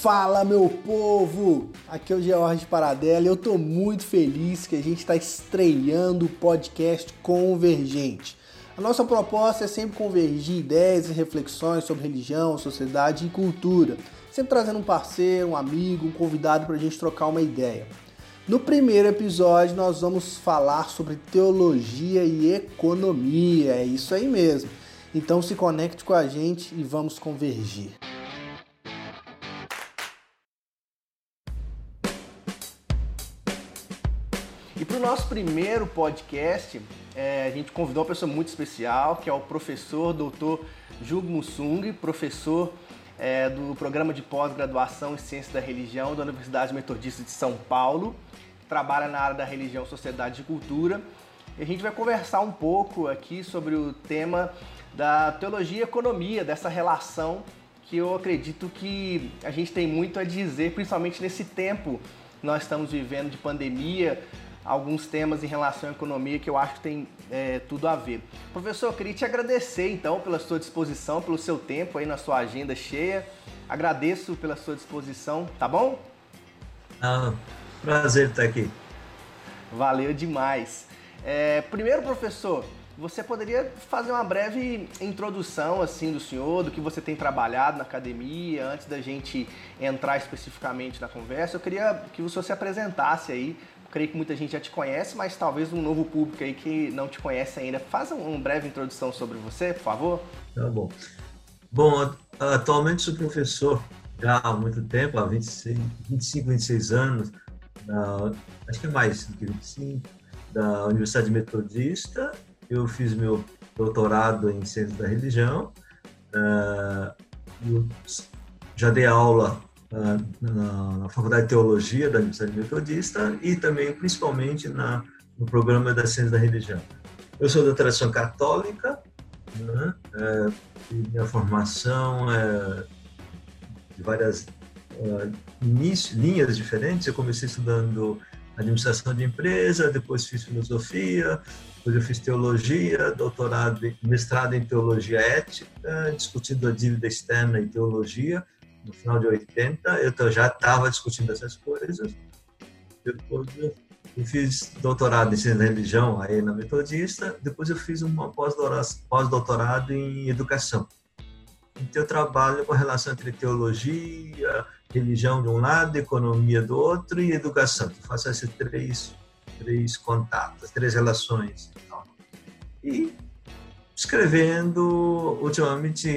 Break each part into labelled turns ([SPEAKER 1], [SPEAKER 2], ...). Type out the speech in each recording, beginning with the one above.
[SPEAKER 1] Fala meu povo! Aqui é o George Paradela e eu tô muito feliz que a gente está estreando o podcast Convergente. A nossa proposta é sempre convergir ideias e reflexões sobre religião, sociedade e cultura, sempre trazendo um parceiro, um amigo, um convidado para a gente trocar uma ideia. No primeiro episódio, nós vamos falar sobre teologia e economia, é isso aí mesmo. Então se conecte com a gente e vamos convergir. E para o nosso primeiro podcast, é, a gente convidou uma pessoa muito especial, que é o professor Dr. Jug Musung, professor é, do programa de pós-graduação em Ciência da Religião da Universidade Metodista de São Paulo, trabalha na área da religião, sociedade e cultura. E a gente vai conversar um pouco aqui sobre o tema da teologia e economia, dessa relação que eu acredito que a gente tem muito a dizer, principalmente nesse tempo que nós estamos vivendo de pandemia, alguns temas em relação à economia que eu acho que tem é, tudo a ver. Professor, eu queria te agradecer então pela sua disposição, pelo seu tempo aí na sua agenda cheia. Agradeço pela sua disposição, tá bom?
[SPEAKER 2] Ah, prazer estar aqui.
[SPEAKER 1] Valeu demais. É, primeiro, professor, você poderia fazer uma breve introdução assim do senhor, do que você tem trabalhado na academia, antes da gente entrar especificamente na conversa. Eu queria que você se apresentasse aí creio que muita gente já te conhece, mas talvez um novo público aí que não te conhece ainda. Faz uma breve introdução sobre você, por favor.
[SPEAKER 2] Tá bom. Bom, atualmente sou professor já há muito tempo, há 26, 25, 26 anos, na, acho que é mais do que 25, da Universidade Metodista. Eu fiz meu doutorado em Ciência da Religião. Uh, já dei aula na, na, Faculdade de Teologia da Universidade Metodista e também, principalmente, na, no programa da Ciência da Religião. Eu sou da tradição católica, né? é, minha formação é de várias uh, linhas diferentes. Eu comecei estudando administração de empresa, depois fiz filosofia, depois eu fiz teologia, doutorado, mestrado em teologia ética, discutindo a dívida externa e teologia no final de 80, eu já estava discutindo essas coisas. Depois eu fiz doutorado em ciência da religião aí na Metodista, depois eu fiz um pós-doutorado em educação. Então eu trabalho com a relação entre teologia, religião de um lado, economia do outro e educação. Eu faço esses três, três contatos, três relações. E escrevendo. Ultimamente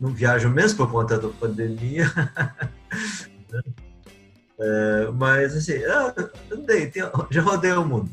[SPEAKER 2] não viajo mesmo por conta da pandemia. é, mas assim, andei, já rodei o mundo.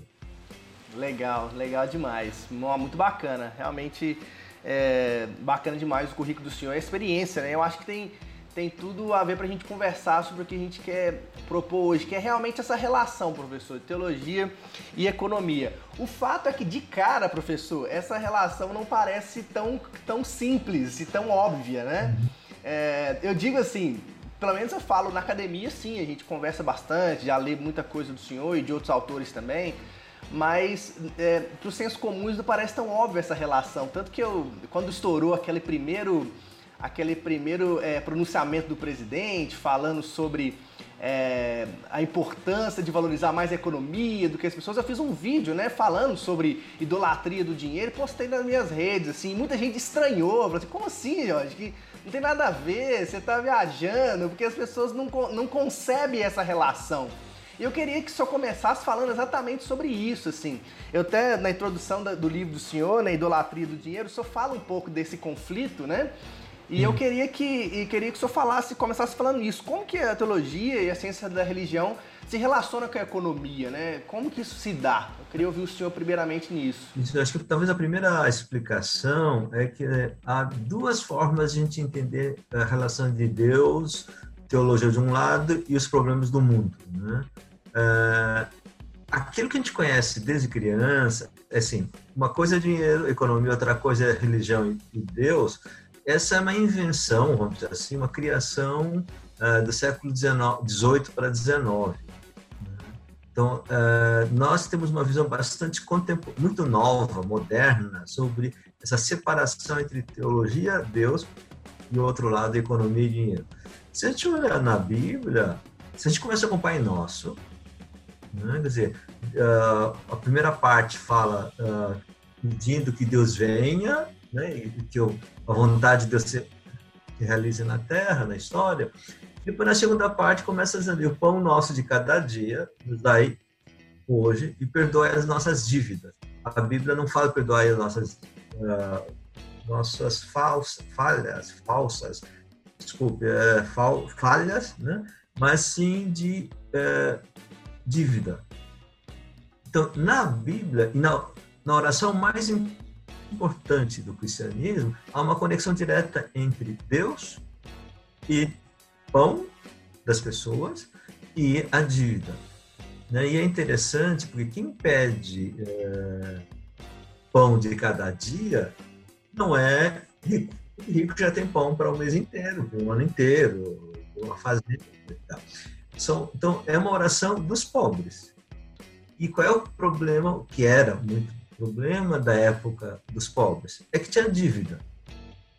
[SPEAKER 1] Legal, legal demais. Muito bacana. Realmente é, bacana demais o currículo do senhor. A experiência, né? Eu acho que tem tem tudo a ver para a gente conversar sobre o que a gente quer propor hoje, que é realmente essa relação, professor, de teologia e economia. O fato é que, de cara, professor, essa relação não parece tão, tão simples e tão óbvia, né? É, eu digo assim, pelo menos eu falo na academia, sim, a gente conversa bastante, já lê muita coisa do senhor e de outros autores também, mas é, para os sensos comuns não parece tão óbvia essa relação. Tanto que eu, quando estourou aquele primeiro aquele primeiro é, pronunciamento do presidente falando sobre é, a importância de valorizar mais a economia do que as pessoas. Eu fiz um vídeo, né, falando sobre idolatria do dinheiro, postei nas minhas redes, assim, muita gente estranhou, falou assim, como assim, Jorge? Que não tem nada a ver, você está viajando, porque as pessoas não, não concebem essa relação. E eu queria que senhor começasse falando exatamente sobre isso, assim. Eu até, na introdução do livro do senhor, né, Idolatria do Dinheiro, o senhor fala um pouco desse conflito, né? E eu queria que, e queria que o senhor falasse, começasse falando isso. Como que a teologia e a ciência da religião se relaciona com a economia, né? Como que isso se dá? Eu queria ouvir o senhor primeiramente nisso.
[SPEAKER 2] Isso, acho que talvez a primeira explicação é que né, há duas formas de a gente entender a relação de Deus, teologia de um lado e os problemas do mundo, né? É, aquilo que a gente conhece desde criança, é assim, uma coisa é dinheiro, economia, outra coisa é religião e Deus, essa é uma invenção, vamos dizer assim, uma criação uh, do século XVIII para XIX. Então, uh, nós temos uma visão bastante muito nova, moderna, sobre essa separação entre teologia, Deus, e o outro lado, economia e dinheiro. Se a gente olhar na Bíblia, se a gente começa com o Pai Nosso, né? quer dizer, uh, a primeira parte fala pedindo que Deus venha, né? e que a vontade de Deus se realize na terra, na história. Depois, na segunda parte, começa dizendo: o pão nosso de cada dia dai hoje e perdoe as nossas dívidas. A Bíblia não fala perdoar as nossas, uh, nossas falsas, falhas, falsas, desculpe, uh, fal, falhas, né? mas sim de uh, dívida. Então, na Bíblia na, na oração mais importante do cristianismo, há uma conexão direta entre Deus e pão das pessoas e a dívida. Né? E é interessante porque quem pede é, pão de cada dia não é rico. O rico já tem pão para o mês inteiro, para um ano inteiro, uma fazenda. São, então, é uma oração dos pobres. E qual é o problema, o que era muito problema da época dos pobres? É que tinha dívida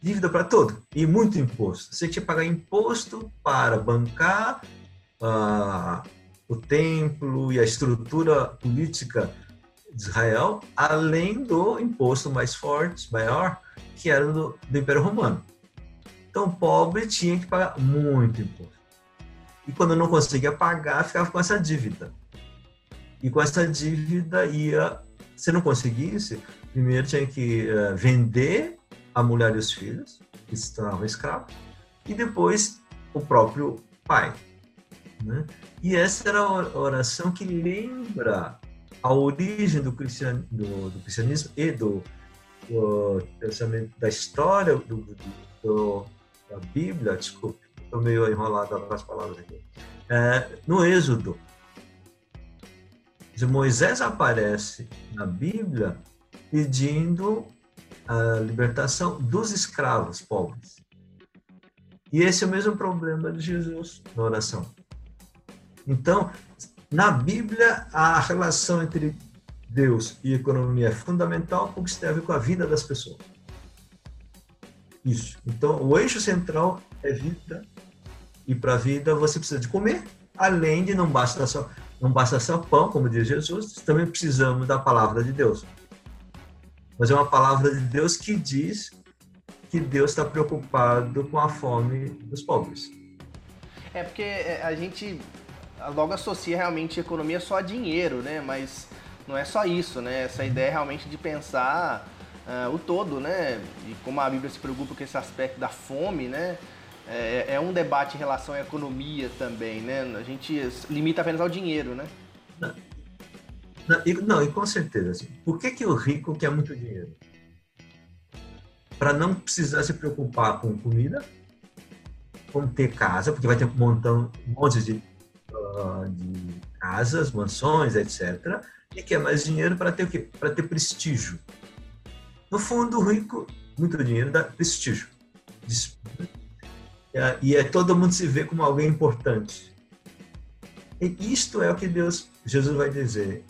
[SPEAKER 2] dívida para todo e muito imposto. Você tinha que pagar imposto para bancar uh, o templo e a estrutura política de Israel, além do imposto mais forte, maior, que era do, do Império Romano. Então, o pobre tinha que pagar muito imposto. E quando não conseguia pagar, ficava com essa dívida. E com essa dívida ia, se não conseguisse, primeiro tinha que uh, vender a mulher e os filhos, que se tornavam escravos, e depois o próprio pai. Né? E essa era a oração que lembra a origem do, cristian, do, do cristianismo e do, do, da história do, do, da Bíblia, desculpe, estou meio enrolado as palavras aqui, é, no Êxodo. Moisés aparece na Bíblia pedindo a libertação dos escravos pobres. E esse é o mesmo problema de Jesus na oração. Então, na Bíblia, a relação entre Deus e economia é fundamental porque isso tem a ver com a vida das pessoas. Isso. Então, o eixo central é vida. E para vida você precisa de comer, além de não basta só não basta só pão, como diz Jesus, também precisamos da palavra de Deus mas é uma palavra de Deus que diz que Deus está preocupado com a fome dos pobres.
[SPEAKER 1] É porque é, a gente logo associa realmente economia só a dinheiro, né? Mas não é só isso, né? Essa ideia realmente de pensar uh, o todo, né? E como a Bíblia se preocupa com esse aspecto da fome, né? É, é, um debate em relação à economia também, né? A gente limita apenas ao dinheiro, né?
[SPEAKER 2] Não, não, e com certeza. Assim, por que, que o rico quer muito dinheiro? Para não precisar se preocupar com comida, com ter casa, porque vai ter um montão, um monte de, uh, de casas, mansões, etc. E quer mais dinheiro para ter o quê? Para ter prestígio. No fundo, o rico, muito dinheiro dá prestígio. E é todo mundo se vê como alguém importante. E isto é o que Deus, Jesus vai dizer.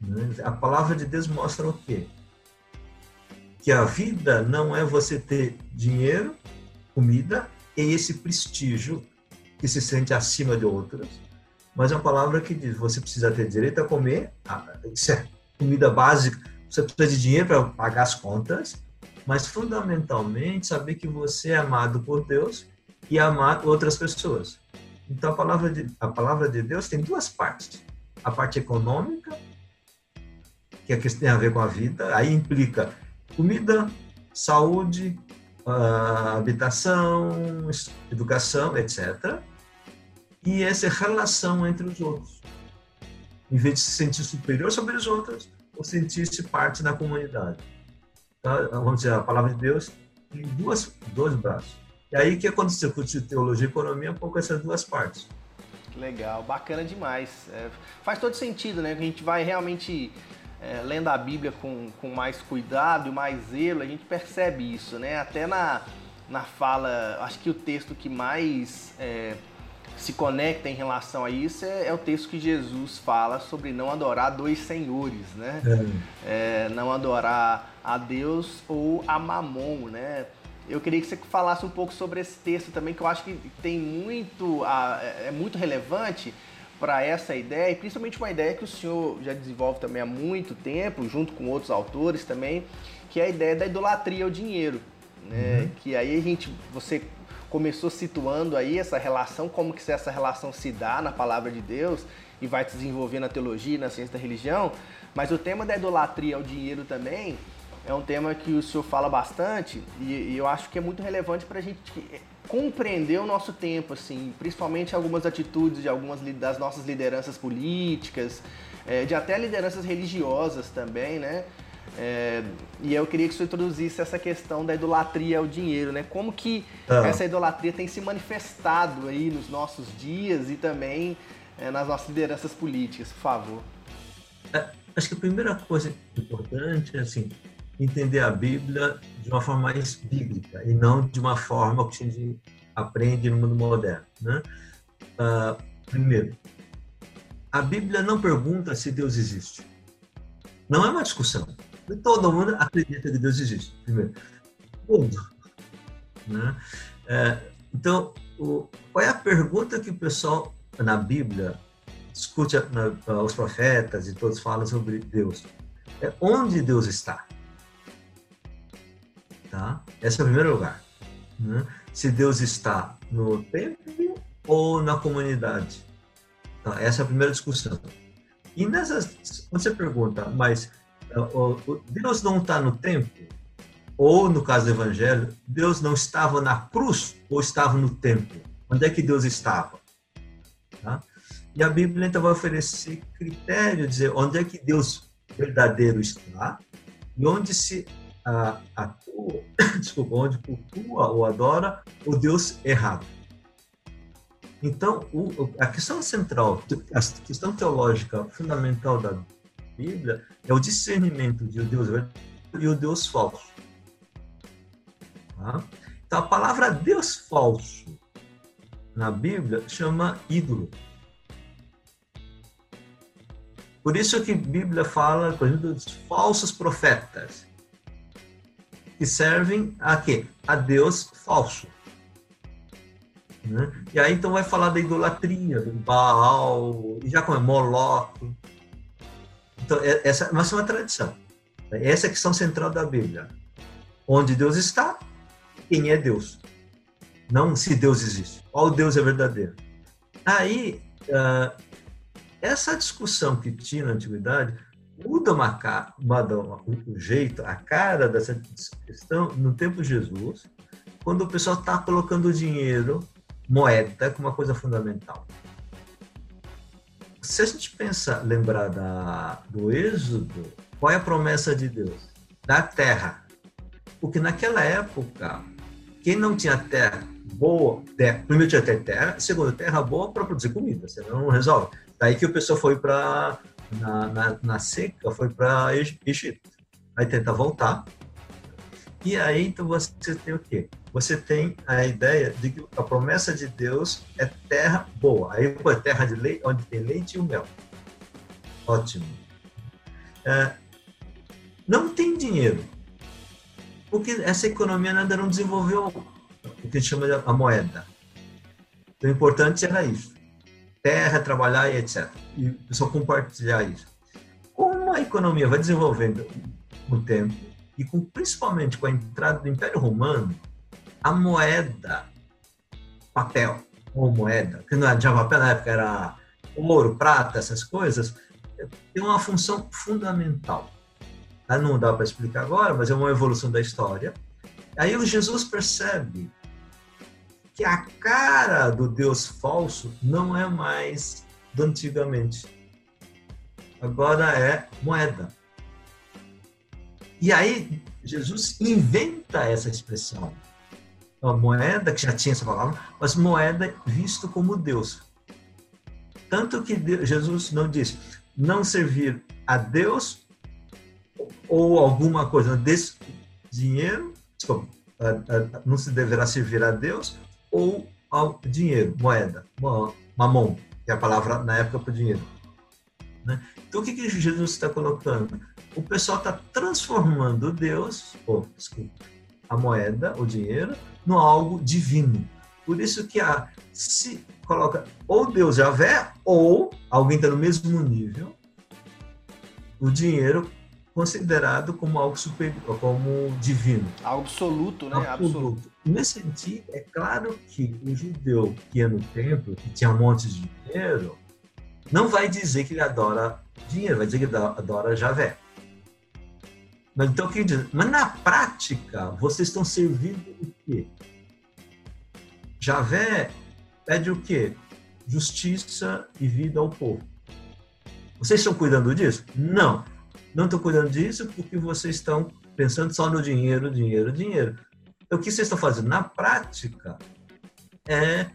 [SPEAKER 2] Né? A palavra de Deus mostra o quê? Que a vida não é você ter dinheiro, comida e esse prestígio que se sente acima de outros, mas é uma palavra que diz: você precisa ter direito a comer, isso é comida básica, você precisa de dinheiro para pagar as contas, mas fundamentalmente saber que você é amado por Deus e amar outras pessoas. Então a palavra de, a palavra de Deus tem duas partes: a parte econômica que é que tem a ver com a vida, aí implica comida, saúde, uh, habitação, educação, etc. E essa relação entre os outros. Em vez de se sentir superior sobre os outros, ou sentir-se parte da comunidade. Tá? Vamos dizer, a palavra de Deus tem duas, dois braços. E aí que é quando se discute teologia e economia, um pouco essas duas partes.
[SPEAKER 1] Legal, bacana demais. É, faz todo sentido, né? Que a gente vai realmente é, lendo a Bíblia com, com mais cuidado e mais zelo, a gente percebe isso, né? Até na, na fala, acho que o texto que mais é, se conecta em relação a isso é, é, o texto que Jesus fala sobre não adorar dois senhores, né? É. é não adorar a Deus ou a Mamon, né? eu queria que você falasse um pouco sobre esse texto também, que eu acho que tem muito, é muito relevante para essa ideia, e principalmente uma ideia que o senhor já desenvolve também há muito tempo, junto com outros autores também, que é a ideia da idolatria ao dinheiro. Né? Uhum. Que aí a gente, você começou situando aí essa relação, como que essa relação se dá na palavra de Deus e vai se desenvolver na teologia, na ciência da religião, mas o tema da idolatria ao dinheiro também é um tema que o senhor fala bastante e, e eu acho que é muito relevante para a gente compreender o nosso tempo, assim, principalmente algumas atitudes de algumas das nossas lideranças políticas, é, de até lideranças religiosas também, né? É, e eu queria que você introduzisse essa questão da idolatria ao dinheiro, né? Como que ah. essa idolatria tem se manifestado aí nos nossos dias e também é, nas nossas lideranças políticas, por favor.
[SPEAKER 2] É, acho que a primeira coisa importante é assim, entender a Bíblia de uma forma mais bíblica e não de uma forma que a gente aprende no mundo moderno. Né? Uh, primeiro, a Bíblia não pergunta se Deus existe. Não é uma discussão. Todo mundo acredita que Deus existe. Primeiro, ponto. Né? É, então, o, qual é a pergunta que o pessoal na Bíblia discute na, os profetas e todos falam sobre Deus? É onde Deus está? Tá? Esse é o primeiro lugar. Né? Se Deus está no templo ou na comunidade. Tá? Essa é a primeira discussão. E nessas, quando você pergunta, mas Deus não está no templo? Ou, no caso do Evangelho, Deus não estava na cruz ou estava no templo? Onde é que Deus estava? Tá? E a Bíblia então vai oferecer critério, dizer onde é que Deus verdadeiro está e onde se uh, atua, desculpa, onde cultua ou adora o Deus errado. Então, o, a questão central, a questão teológica fundamental da Bíblia é o discernimento de o Deus verdadeiro e o Deus falso. Tá? Então, a palavra Deus falso na Bíblia chama ídolo. Por isso que a Bíblia fala, por exemplo, dos falsos profetas que servem a quê? A Deus falso. Né? E aí então vai falar da idolatria, do Baal, e já como é Moloch. Então, é, essa mas é uma tradição. Essa é a questão central da Bíblia. Onde Deus está, quem é Deus. Não se Deus existe. Qual Deus é verdadeiro. Aí, uh, essa discussão que tinha na antiguidade muda uma, uma, o jeito, a cara dessa questão no tempo de Jesus, quando o pessoal está colocando dinheiro, moeda, como uma coisa fundamental. Se a gente pensa, lembrar da, do Êxodo, qual é a promessa de Deus? Da terra. Porque naquela época, quem não tinha terra boa, terra, primeiro tinha terra, segundo, terra boa para produzir comida, senão não resolve. Daí que o pessoal foi para na, na, na seca foi para Egito. Aí tenta voltar. E aí então você tem o quê? Você tem a ideia de que a promessa de Deus é terra boa. Aí pô, é terra de leite, onde tem leite e o mel. Ótimo. É, não tem dinheiro. Porque essa economia ainda não desenvolveu o que chama de a moeda. Então, o importante era isso terra, trabalhar e etc. E só compartilhar isso. Como a economia vai desenvolvendo com o tempo, e com, principalmente com a entrada do Império Romano, a moeda, papel, ou moeda, que não tinha papel na época, era ouro, prata, essas coisas, tem uma função fundamental. Não dá para explicar agora, mas é uma evolução da história. Aí o Jesus percebe que a cara do Deus falso não é mais do antigamente. Agora é moeda. E aí Jesus inventa essa expressão. A moeda, que já tinha essa palavra, mas moeda visto como Deus. Tanto que Jesus não diz não servir a Deus ou alguma coisa desse dinheiro, desculpa, não se deverá servir a Deus ou ao dinheiro, moeda, mamon, que é a palavra na época para o dinheiro. Né? Então, o que, que Jesus está colocando? O pessoal está transformando Deus, oh, desculpa, a moeda, o dinheiro, no algo divino. Por isso que a, se coloca ou Deus Javé ou alguém está no mesmo nível, o dinheiro considerado como algo superior, como divino.
[SPEAKER 1] Absoluto, né?
[SPEAKER 2] Absoluto. absoluto. Nesse sentido, é claro que o judeu que ia no templo, que tinha um monte de dinheiro, não vai dizer que ele adora dinheiro, vai dizer que adora Javé. Então, que diz? Mas na prática, vocês estão servindo o quê? Javé pede o quê? Justiça e vida ao povo. Vocês estão cuidando disso? Não. Não estão cuidando disso porque vocês estão pensando só no dinheiro, dinheiro, dinheiro. Então, o que vocês estão fazendo na prática é,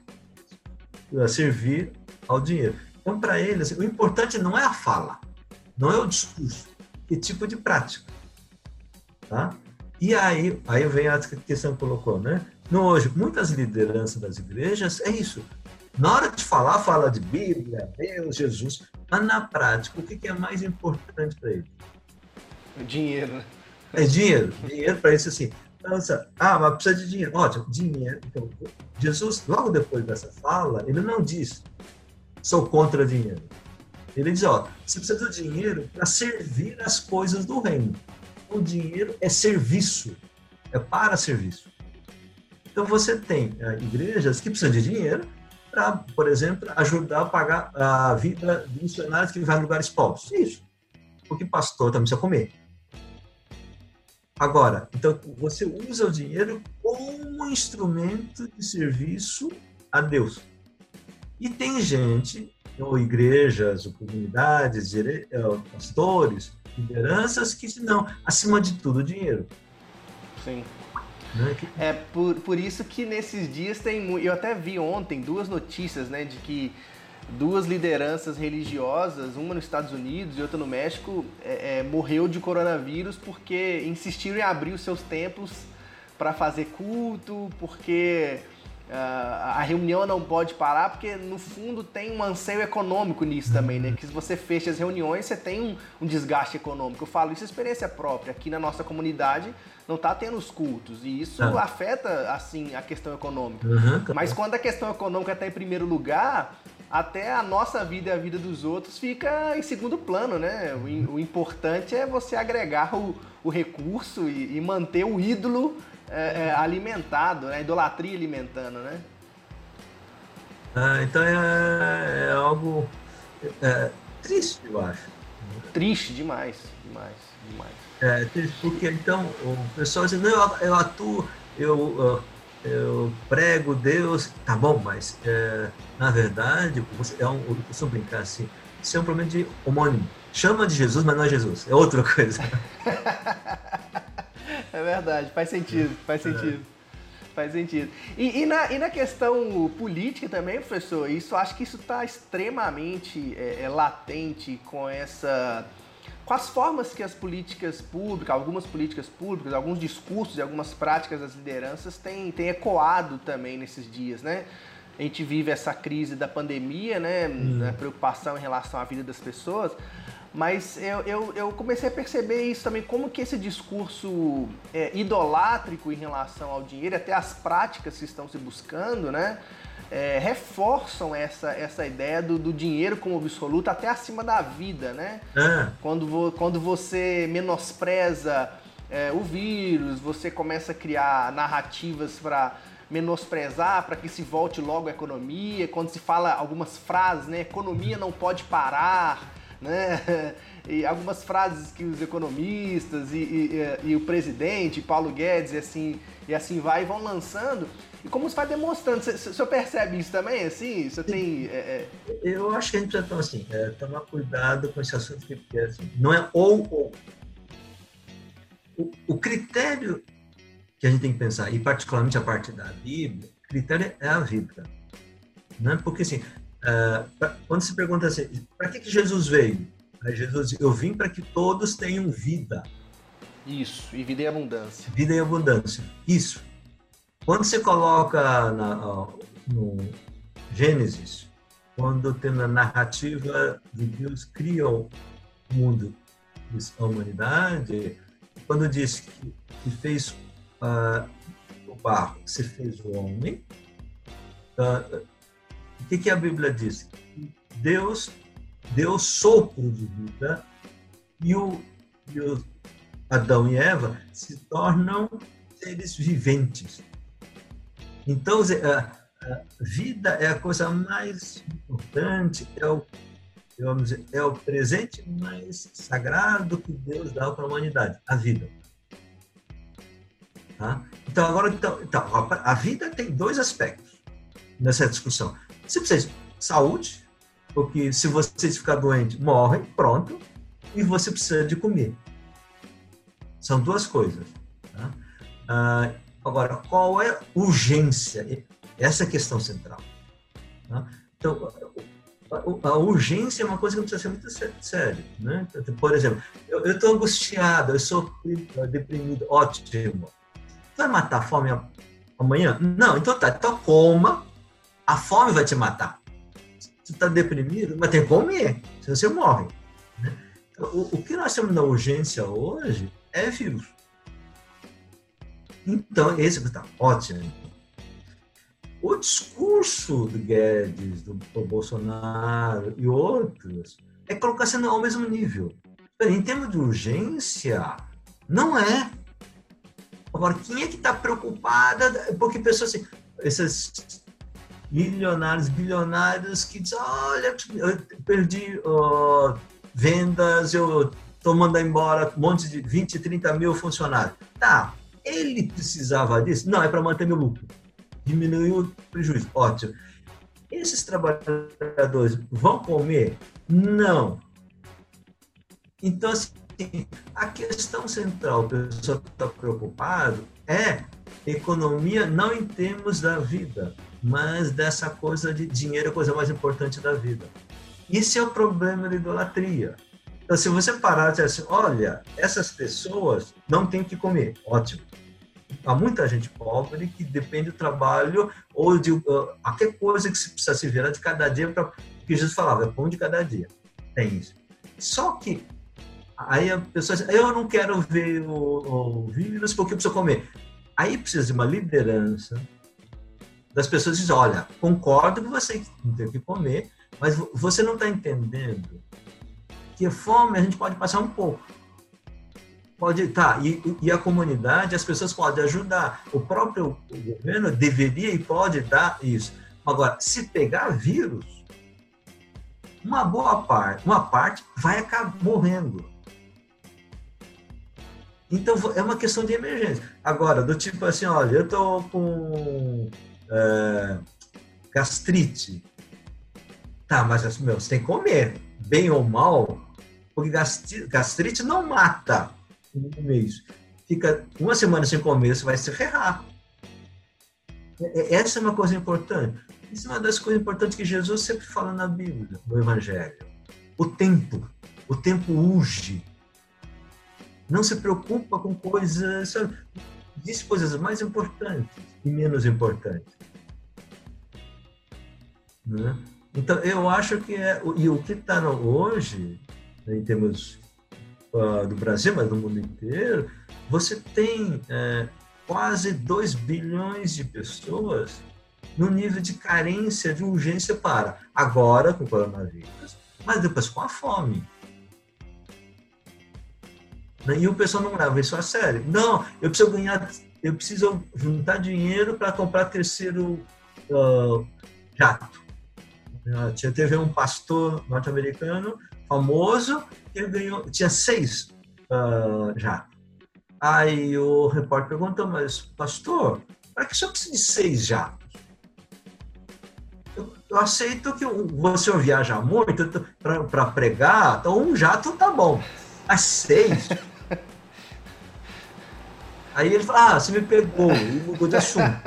[SPEAKER 2] é servir ao dinheiro. Então, para eles, o importante não é a fala, não é o discurso, que tipo de prática. Tá? E aí, aí vem a questão que colocou, né? No, hoje, muitas lideranças das igrejas é isso. Na hora de falar, fala de Bíblia, Deus, Jesus, mas na prática, o que é mais importante para ele?
[SPEAKER 1] Dinheiro. Né?
[SPEAKER 2] É dinheiro. Dinheiro para isso assim. Então, ah, mas precisa de dinheiro. Ótimo, dinheiro. Então, Jesus, logo depois dessa fala, ele não diz, sou contra dinheiro. Ele diz, ó, você precisa do dinheiro para servir as coisas do reino. O dinheiro é serviço, é para serviço. Então você tem é, igrejas que precisam de dinheiro para, por exemplo, ajudar a pagar a vida de missionários que vivem em lugares pobres. Isso. Porque pastor também precisa comer. Agora, então você usa o dinheiro como instrumento de serviço a Deus. E tem gente, ou igrejas, ou comunidades, dire... pastores, lideranças que não, acima de tudo, dinheiro.
[SPEAKER 1] Sim. Né? É por, por isso que nesses dias tem. Eu até vi ontem duas notícias, né, de que duas lideranças religiosas, uma nos Estados Unidos e outra no México, é, é, morreu de coronavírus porque insistiram em abrir os seus templos para fazer culto, porque a reunião não pode parar porque no fundo tem um anseio econômico nisso também, né? Que se você fecha as reuniões, você tem um, um desgaste econômico. Eu falo isso é experiência própria. Aqui na nossa comunidade não está tendo os cultos e isso ah. afeta assim a questão econômica. Uhum, Mas quando a questão econômica está em primeiro lugar, até a nossa vida e a vida dos outros fica em segundo plano, né? O, o importante é você agregar o, o recurso e, e manter o ídolo é, é, alimentado, né? Idolatria alimentando, né?
[SPEAKER 2] Ah, então é, é algo é, triste, eu acho.
[SPEAKER 1] Triste demais, demais, demais.
[SPEAKER 2] É, triste porque então o pessoal diz, não, eu, eu atuo, eu, eu prego Deus, tá bom, mas é, na verdade, é um, eu costumo brincar assim, isso é um problema de homônimo. Chama de Jesus, mas não é Jesus, é outra coisa.
[SPEAKER 1] É verdade, faz sentido, faz sentido. Faz sentido. E, e, na, e na questão política também, professor, isso acho que isso está extremamente é, é, latente com essa. com as formas que as políticas públicas, algumas políticas públicas, alguns discursos e algumas práticas das lideranças têm, têm ecoado também nesses dias, né? A gente vive essa crise da pandemia, né? Hum. A preocupação em relação à vida das pessoas. Mas eu, eu, eu, comecei a perceber isso também, como que esse discurso é, idolátrico em relação ao dinheiro, até as práticas que estão se buscando, né? É, reforçam essa, essa ideia do, do, dinheiro como absoluto até acima da vida, né? É. Quando, vo, quando você menospreza é, o vírus, você começa a criar narrativas para menosprezar, para que se volte logo a economia. Quando se fala algumas frases, né? Economia não pode parar né? E algumas frases que os economistas e, e, e, o presidente, Paulo Guedes, e assim, e assim vai, vão lançando. E como você vai demonstrando, você, você percebe isso também, assim? Você tem... É,
[SPEAKER 2] é... Eu acho que a gente precisa assim, é, tomar cuidado com esse assunto que é assim, não é ou ou. O, o critério que a gente tem que pensar, e particularmente a parte da Bíblia, o critério é a vida. Né? Porque assim, Uh, quando se pergunta assim, para que, que Jesus veio? Aí Jesus diz, eu vim para que todos tenham vida.
[SPEAKER 1] Isso, e vida em abundância.
[SPEAKER 2] Vida em abundância, isso. Quando você coloca na, no Gênesis, quando tem a narrativa de Deus cria o mundo, a humanidade, quando diz que, que fez uh, o barro se fez o homem. Uh, o que, que a Bíblia diz? Deus deu sopro de vida e o, e o Adão e Eva se tornam seres viventes. Então, a, vida é a coisa mais importante, é o, dizer, é o presente mais sagrado que Deus dá para a humanidade, a vida. Tá? Então, agora, então, então, a vida tem dois aspectos nessa discussão. Você precisa de saúde, porque se você ficar doente, morre, pronto, e você precisa de comer. São duas coisas. Tá? Ah, agora, qual é a urgência? Essa é a questão central. Tá? Então, a urgência é uma coisa que precisa ser muito séria. Né? Por exemplo, eu estou angustiado, eu sou deprimido, ótimo. Vai matar a fome amanhã? Não, então tá, então coma, a fome vai te matar. Você está deprimido, mas tem que comer, senão você morre. Né? Então, o, o que nós temos na urgência hoje é vírus. Então, esse está ótimo. O discurso do Guedes, do, do Bolsonaro e outros é colocar sendo ao mesmo nível. Em termos de urgência, não é. Agora, quem é que está preocupada? Porque pessoas assim, esses milionários, bilionários que dizem, olha, eu perdi vendas, eu estou mandando embora um monte de 20, 30 mil funcionários. Tá, ele precisava disso? Não, é para manter meu lucro. Diminuiu o prejuízo. Ótimo. Esses trabalhadores vão comer? Não. Então, assim, a questão central, o pessoal está preocupado, é economia não em termos da vida, mas dessa coisa de dinheiro, a coisa mais importante da vida. Isso é o problema da idolatria. Então, se você parar e dizer assim, olha, essas pessoas não têm que comer, ótimo. Há muita gente pobre que depende do trabalho ou de uh, qualquer coisa que se precisa se virar de cada dia para que Jesus falava, é pão de cada dia. Tem isso. Só que aí a pessoa diz, eu não quero ver o, o vírus porque eu preciso comer. Aí precisa de uma liderança das pessoas dizem, olha, concordo com você que tem que comer, mas você não está entendendo que fome a gente pode passar um pouco. Pode, tá, e, e a comunidade, as pessoas podem ajudar. O próprio governo deveria e pode dar isso. Agora, se pegar vírus, uma boa parte, uma parte vai acabar morrendo. Então é uma questão de emergência. Agora, do tipo assim, olha, eu tô com é, gastrite. Tá, mas assim, meu, você tem que comer, bem ou mal, porque gastrite não mata no mês. Fica uma semana sem comer, você vai se ferrar. É, é, essa é uma coisa importante. Isso é uma das coisas importantes que Jesus sempre fala na Bíblia, no Evangelho. O tempo. O tempo urge. Não se preocupa com coisas. Sabe? Diz coisas mais importantes e menos importantes. Né? Então, eu acho que é. E o que está hoje, né, em termos uh, do Brasil, mas do mundo inteiro, você tem é, quase 2 bilhões de pessoas no nível de carência, de urgência para agora com o coronavírus, mas depois com a fome. Né? E o pessoal não leva isso a sério. Não, eu preciso ganhar, eu preciso juntar dinheiro para comprar terceiro uh, jato. Uh, tinha teve um pastor norte-americano famoso, ele ganhou, tinha seis uh, jatos. Aí o repórter perguntou, mas pastor, para que o senhor precisa de seis jatos? Eu, aceito que você viaja muito para pregar, então um jato tá bom. Mas seis? Aí ele falou, ah, você me pegou, e mudou de assunto.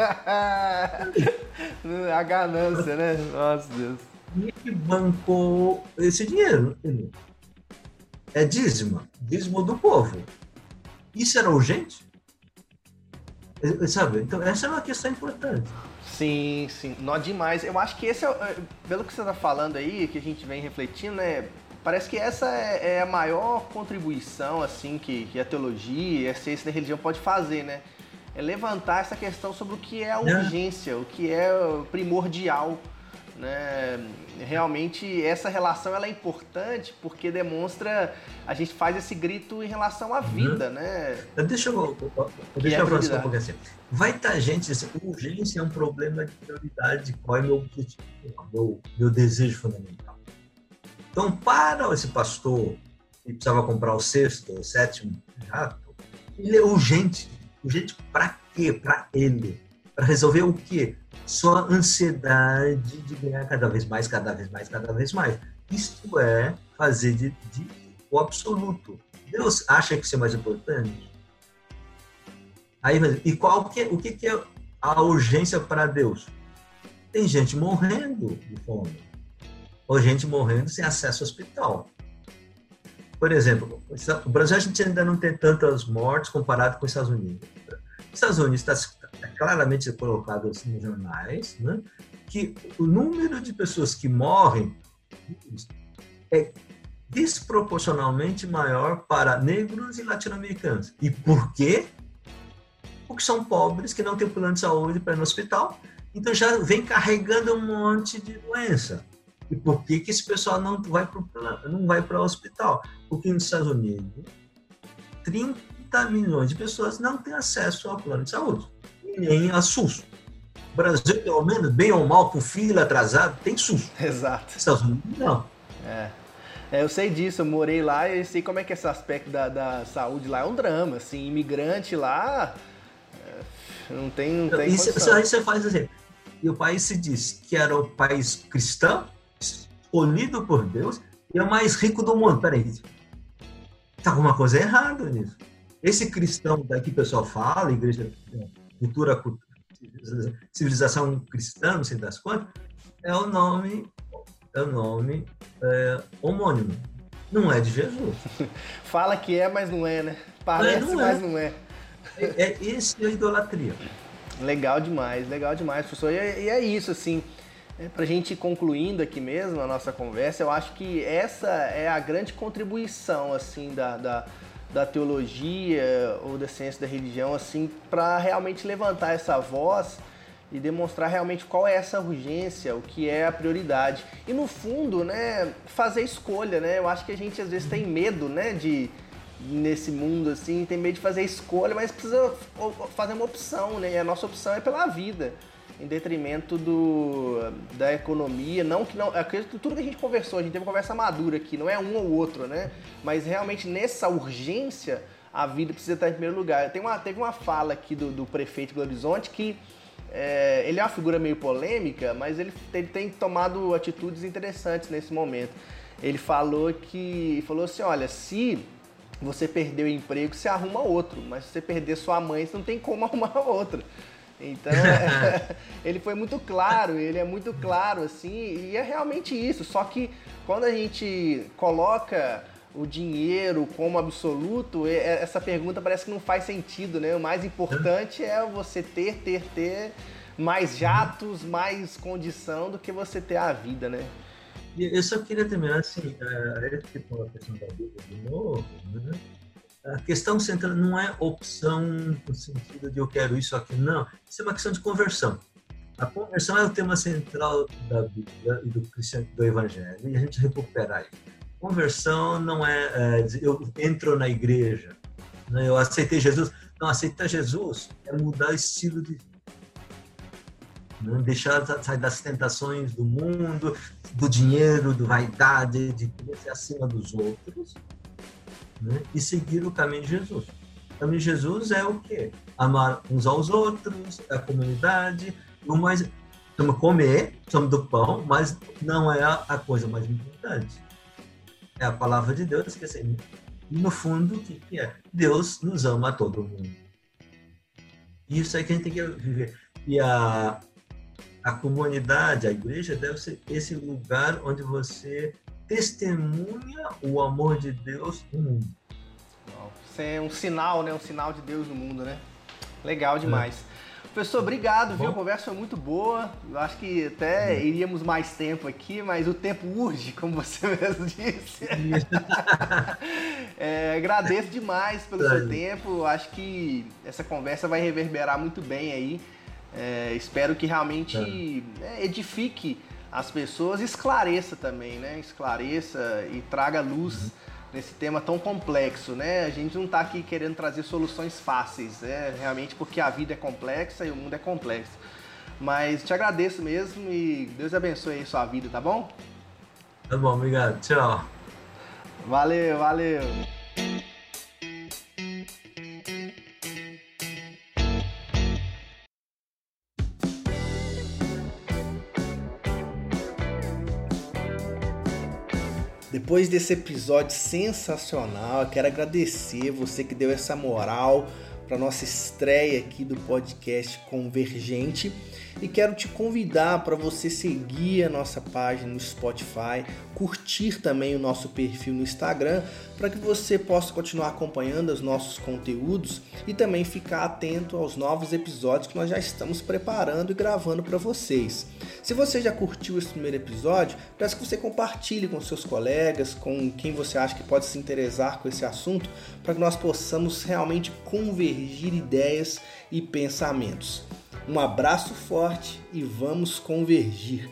[SPEAKER 1] A ganância, né? Nossa Deus.
[SPEAKER 2] E bancou esse dinheiro. É dízimo, dízimo do povo. Isso era urgente? Sabe? Então, essa é uma questão importante.
[SPEAKER 1] Sim, sim. Não demais. Eu acho que esse é, é, pelo que você está falando aí, que a gente vem refletindo, né? Parece que essa é, é a maior contribuição assim que, que, a teologia e a ciência da religião pode fazer, né? é levantar essa questão sobre o que é a é. urgência, o que é primordial. Né? Realmente essa relação ela é importante porque demonstra a gente faz esse grito em relação à vida, uhum. né?
[SPEAKER 2] Deixa eu, deixa é eu avançar um pouquinho assim. Vai estar tá gente assim, urgência é um problema de prioridade, qual é meu objetivo, meu, meu desejo fundamental. Então, para esse pastor que precisava comprar o sexto, o sétimo jato, ele é urgente. Urgente para quê? Para ele. Para resolver o quê? Só a ansiedade de ganhar cada vez mais, cada vez mais, cada vez mais. Isto é fazer de, de o absoluto. Deus acha que isso é mais importante? Aí, e qual que é, o que, que é a urgência para Deus? Tem gente morrendo de fome, ou gente morrendo sem acesso ao hospital. Por exemplo, o Brasil a gente ainda não tem tantas mortes comparado com os Estados Unidos. Os Estados Unidos está tá claramente colocado assim nos jornais, né, que o número de pessoas que morrem é desproporcionalmente maior para negros e latino-americanos. E por quê? Porque são pobres que não têm plano de saúde para ir no hospital, então já vem carregando um monte de doença. E por que, que esse pessoal não vai para não vai para o hospital? Porque nos Estados Unidos, 30 milhões de pessoas não têm acesso ao plano de saúde, nem a SUS. O Brasil, pelo menos, bem ou mal, com fila atrasada, tem SUS.
[SPEAKER 1] Exato.
[SPEAKER 2] Estados Unidos, não.
[SPEAKER 1] É. é. eu sei disso, eu morei lá e sei como é que esse aspecto da, da saúde lá é um drama. Assim, imigrante lá é, não tem. Não tem
[SPEAKER 2] aí você faz assim. E o país se diz que era o país cristão, escolhido por Deus e é o mais rico do mundo. Peraí, tá alguma coisa errada nisso. Esse cristão daqui o pessoal fala, igreja, cultura, civilização cristã, não sei das quantas, é o nome, é o nome é, homônimo. Não é de Jesus.
[SPEAKER 1] Fala que é, mas não é, né? Parece, é, não é. mas não é.
[SPEAKER 2] é. É, esse é a idolatria.
[SPEAKER 1] Legal demais, legal demais, professor. E é, e é isso, assim. É, Para a gente concluindo aqui mesmo a nossa conversa, eu acho que essa é a grande contribuição assim da, da, da teologia ou da ciência da religião assim para realmente levantar essa voz e demonstrar realmente qual é essa urgência, o que é a prioridade. E no fundo, né, fazer escolha, né? Eu acho que a gente às vezes tem medo, né, de nesse mundo assim, tem medo de fazer escolha, mas precisa fazer uma opção, né? E a nossa opção é pela vida em detrimento do, da economia. Não que não. Que tudo que a gente conversou, a gente teve uma conversa madura aqui, não é um ou outro, né? Mas realmente nessa urgência, a vida precisa estar em primeiro lugar. Tem uma, teve uma fala aqui do, do prefeito do Horizonte que é, ele é uma figura meio polêmica, mas ele, ele tem tomado atitudes interessantes nesse momento. Ele falou que. falou assim: olha, se você perder o emprego, você arruma outro, mas se você perder sua mãe, você não tem como arrumar outro. Então, é, ele foi muito claro, ele é muito claro, assim, e é realmente isso. Só que quando a gente coloca o dinheiro como absoluto, é, essa pergunta parece que não faz sentido, né? O mais importante é você ter, ter, ter mais jatos, mais condição do que você ter a vida, né?
[SPEAKER 2] Eu só queria terminar assim, é, a questão da vida de novo, né? A questão central não é opção no sentido de eu quero isso aqui, não. Isso é uma questão de conversão. A conversão é o tema central da Bíblia e do, do Evangelho, e a gente recuperar isso. Conversão não é, é eu entro na igreja, né, eu aceitei Jesus. Não, aceitar Jesus é mudar o estilo de vida. Né? Deixar sair das tentações do mundo, do dinheiro, do vaidade, de querer ser acima dos outros né? e seguir o caminho de Jesus. O caminho de Jesus é o quê? Amar uns aos outros, a comunidade, o mais Estamos comer, somos do pão, mas não é a, coisa mais importante. É a palavra de Deus, que assim, no fundo, o que, que é? Deus nos ama a todo mundo. Isso é que a gente tem que viver. E a, a comunidade, a igreja, deve ser esse lugar onde você testemunha o amor de Deus no mundo.
[SPEAKER 1] Isso é um sinal, né? Um sinal de Deus no mundo, né? Legal demais. É. Professor, obrigado, viu? A conversa foi muito boa. Eu acho que até iríamos mais tempo aqui, mas o tempo urge, como você mesmo disse. É, agradeço demais pelo seu tempo. Acho que essa conversa vai reverberar muito bem aí. É, espero que realmente é, edifique as pessoas, esclareça também, né? Esclareça e traga luz uhum. nesse tema tão complexo, né? A gente não está aqui querendo trazer soluções fáceis, né? Realmente porque a vida é complexa e o mundo é complexo. Mas te agradeço mesmo e Deus abençoe aí sua vida, tá bom?
[SPEAKER 2] Tá bom, obrigado. Tchau.
[SPEAKER 1] Valeu, valeu. Depois desse episódio sensacional, eu quero agradecer você que deu essa moral para nossa estreia aqui do podcast Convergente e quero te convidar para você seguir a nossa página no Spotify, curtir também o nosso perfil no Instagram, para que você possa continuar acompanhando os nossos conteúdos e também ficar atento aos novos episódios que nós já estamos preparando e gravando para vocês. Se você já curtiu esse primeiro episódio, peço que você compartilhe com seus colegas, com quem você acha que pode se interessar com esse assunto, para que nós possamos realmente convergir ideias e pensamentos. Um abraço forte e vamos convergir!